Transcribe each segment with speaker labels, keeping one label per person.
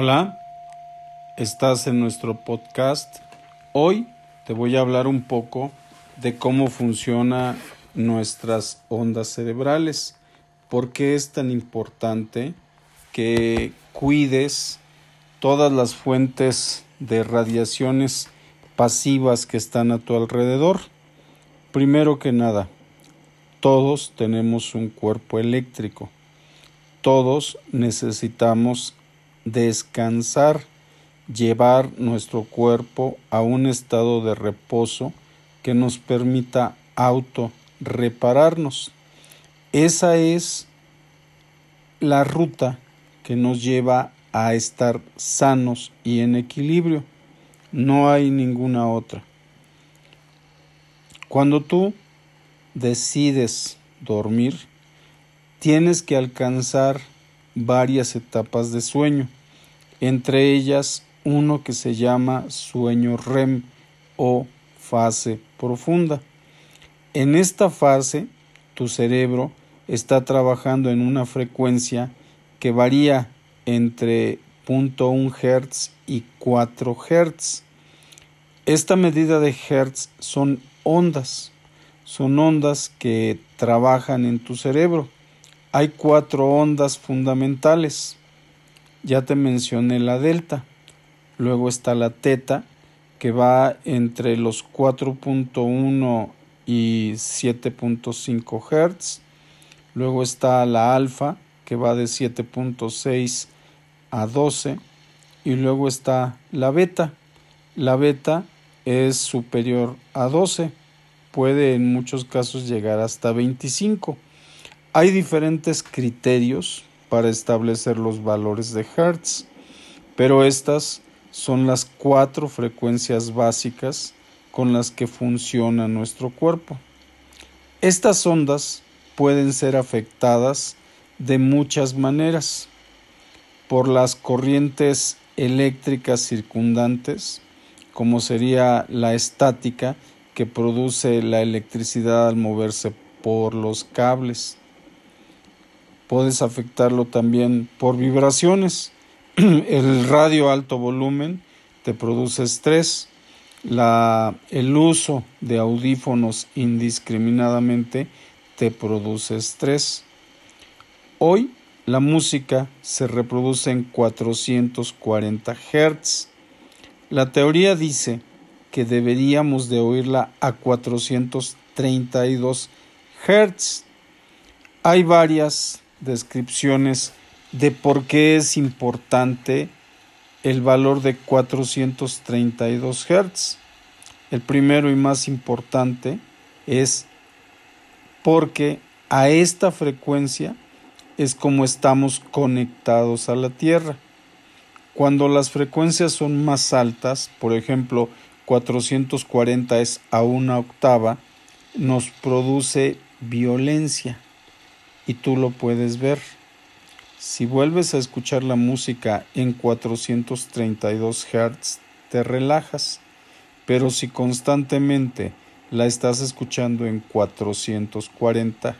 Speaker 1: Hola, estás en nuestro podcast. Hoy te voy a hablar un poco de cómo funcionan nuestras ondas cerebrales, por qué es tan importante que cuides todas las fuentes de radiaciones pasivas que están a tu alrededor. Primero que nada, todos tenemos un cuerpo eléctrico. Todos necesitamos descansar, llevar nuestro cuerpo a un estado de reposo que nos permita auto repararnos. Esa es la ruta que nos lleva a estar sanos y en equilibrio. No hay ninguna otra. Cuando tú decides dormir, tienes que alcanzar varias etapas de sueño, entre ellas uno que se llama sueño REM o fase profunda. En esta fase, tu cerebro está trabajando en una frecuencia que varía entre 0.1 Hz y 4 Hz. Esta medida de Hertz son ondas, son ondas que trabajan en tu cerebro hay cuatro ondas fundamentales. Ya te mencioné la delta. Luego está la teta, que va entre los 4.1 y 7.5 Hz. Luego está la alfa, que va de 7.6 a 12. Y luego está la beta. La beta es superior a 12. Puede en muchos casos llegar hasta 25. Hay diferentes criterios para establecer los valores de Hertz, pero estas son las cuatro frecuencias básicas con las que funciona nuestro cuerpo. Estas ondas pueden ser afectadas de muchas maneras por las corrientes eléctricas circundantes, como sería la estática que produce la electricidad al moverse por los cables puedes afectarlo también por vibraciones. El radio alto volumen te produce estrés. La, el uso de audífonos indiscriminadamente te produce estrés. Hoy la música se reproduce en 440 Hz. La teoría dice que deberíamos de oírla a 432 Hz. Hay varias descripciones de por qué es importante el valor de 432 Hz. El primero y más importante es porque a esta frecuencia es como estamos conectados a la Tierra. Cuando las frecuencias son más altas, por ejemplo, 440 es a una octava, nos produce violencia y tú lo puedes ver. Si vuelves a escuchar la música en 432 Hz, te relajas, pero si constantemente la estás escuchando en 440,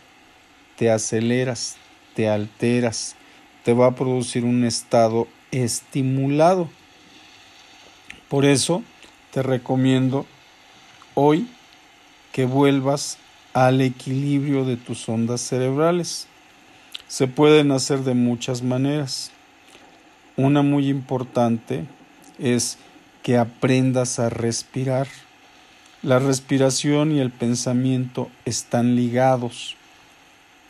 Speaker 1: te aceleras, te alteras, te va a producir un estado estimulado. Por eso te recomiendo hoy que vuelvas al equilibrio de tus ondas cerebrales. Se pueden hacer de muchas maneras. Una muy importante es que aprendas a respirar. La respiración y el pensamiento están ligados.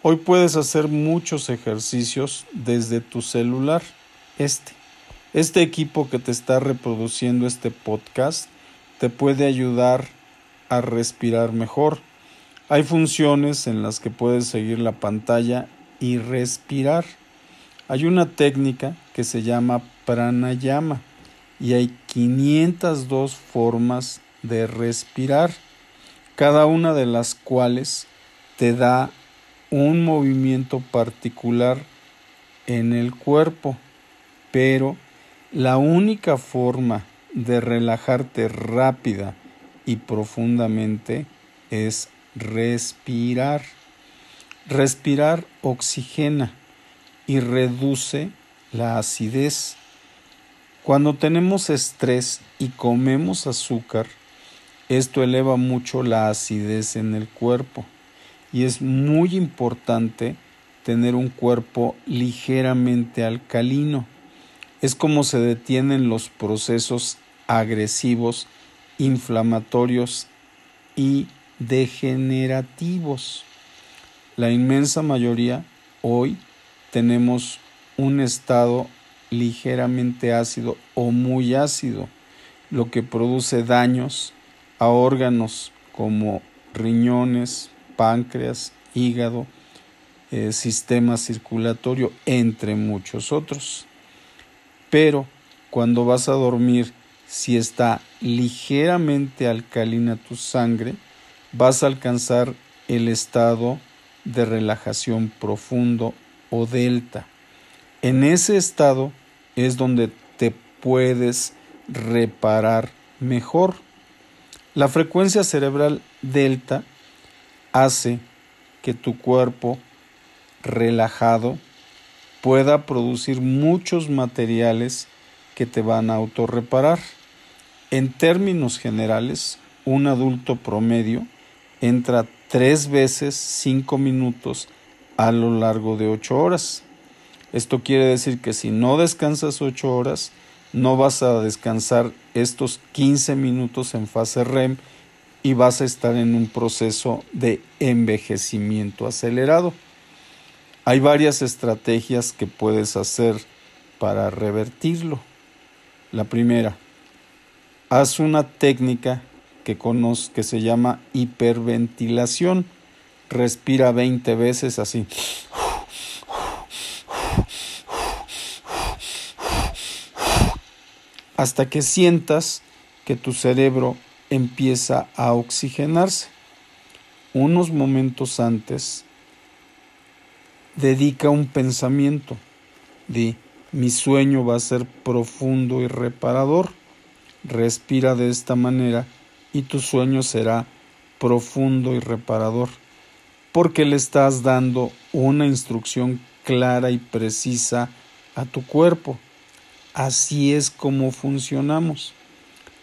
Speaker 1: Hoy puedes hacer muchos ejercicios desde tu celular. Este, este equipo que te está reproduciendo este podcast te puede ayudar a respirar mejor hay funciones en las que puedes seguir la pantalla y respirar. Hay una técnica que se llama pranayama y hay 502 formas de respirar, cada una de las cuales te da un movimiento particular en el cuerpo, pero la única forma de relajarte rápida y profundamente es respirar. Respirar oxigena y reduce la acidez. Cuando tenemos estrés y comemos azúcar, esto eleva mucho la acidez en el cuerpo y es muy importante tener un cuerpo ligeramente alcalino. Es como se detienen los procesos agresivos, inflamatorios y degenerativos. La inmensa mayoría hoy tenemos un estado ligeramente ácido o muy ácido, lo que produce daños a órganos como riñones, páncreas, hígado, eh, sistema circulatorio, entre muchos otros. Pero cuando vas a dormir, si está ligeramente alcalina tu sangre, vas a alcanzar el estado de relajación profundo o delta. En ese estado es donde te puedes reparar mejor. La frecuencia cerebral delta hace que tu cuerpo relajado pueda producir muchos materiales que te van a autorreparar. En términos generales, un adulto promedio entra tres veces cinco minutos a lo largo de ocho horas. Esto quiere decir que si no descansas ocho horas, no vas a descansar estos 15 minutos en fase REM y vas a estar en un proceso de envejecimiento acelerado. Hay varias estrategias que puedes hacer para revertirlo. La primera, haz una técnica que, que se llama hiperventilación. Respira 20 veces así. Hasta que sientas que tu cerebro empieza a oxigenarse. Unos momentos antes, dedica un pensamiento de mi sueño va a ser profundo y reparador. Respira de esta manera y tu sueño será profundo y reparador, porque le estás dando una instrucción clara y precisa a tu cuerpo. Así es como funcionamos.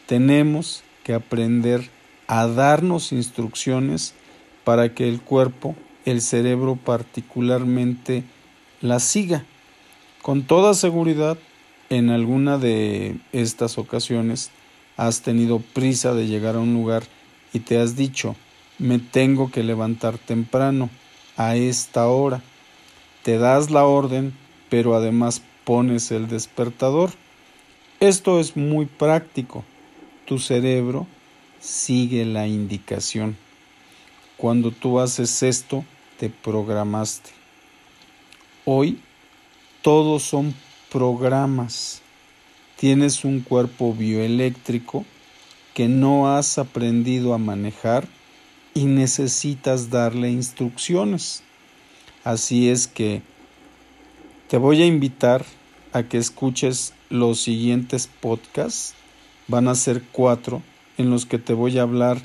Speaker 1: Tenemos que aprender a darnos instrucciones para que el cuerpo, el cerebro particularmente, la siga. Con toda seguridad, en alguna de estas ocasiones, has tenido prisa de llegar a un lugar y te has dicho, me tengo que levantar temprano, a esta hora. Te das la orden, pero además pones el despertador. Esto es muy práctico. Tu cerebro sigue la indicación. Cuando tú haces esto, te programaste. Hoy todos son programas tienes un cuerpo bioeléctrico que no has aprendido a manejar y necesitas darle instrucciones. Así es que te voy a invitar a que escuches los siguientes podcasts. Van a ser cuatro en los que te voy a hablar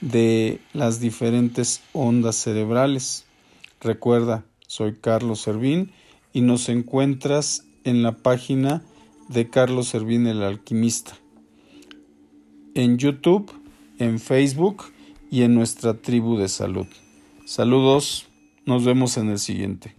Speaker 1: de las diferentes ondas cerebrales. Recuerda, soy Carlos Servín y nos encuentras en la página de Carlos Servín el alquimista. En YouTube, en Facebook y en nuestra tribu de salud. Saludos, nos vemos en el siguiente.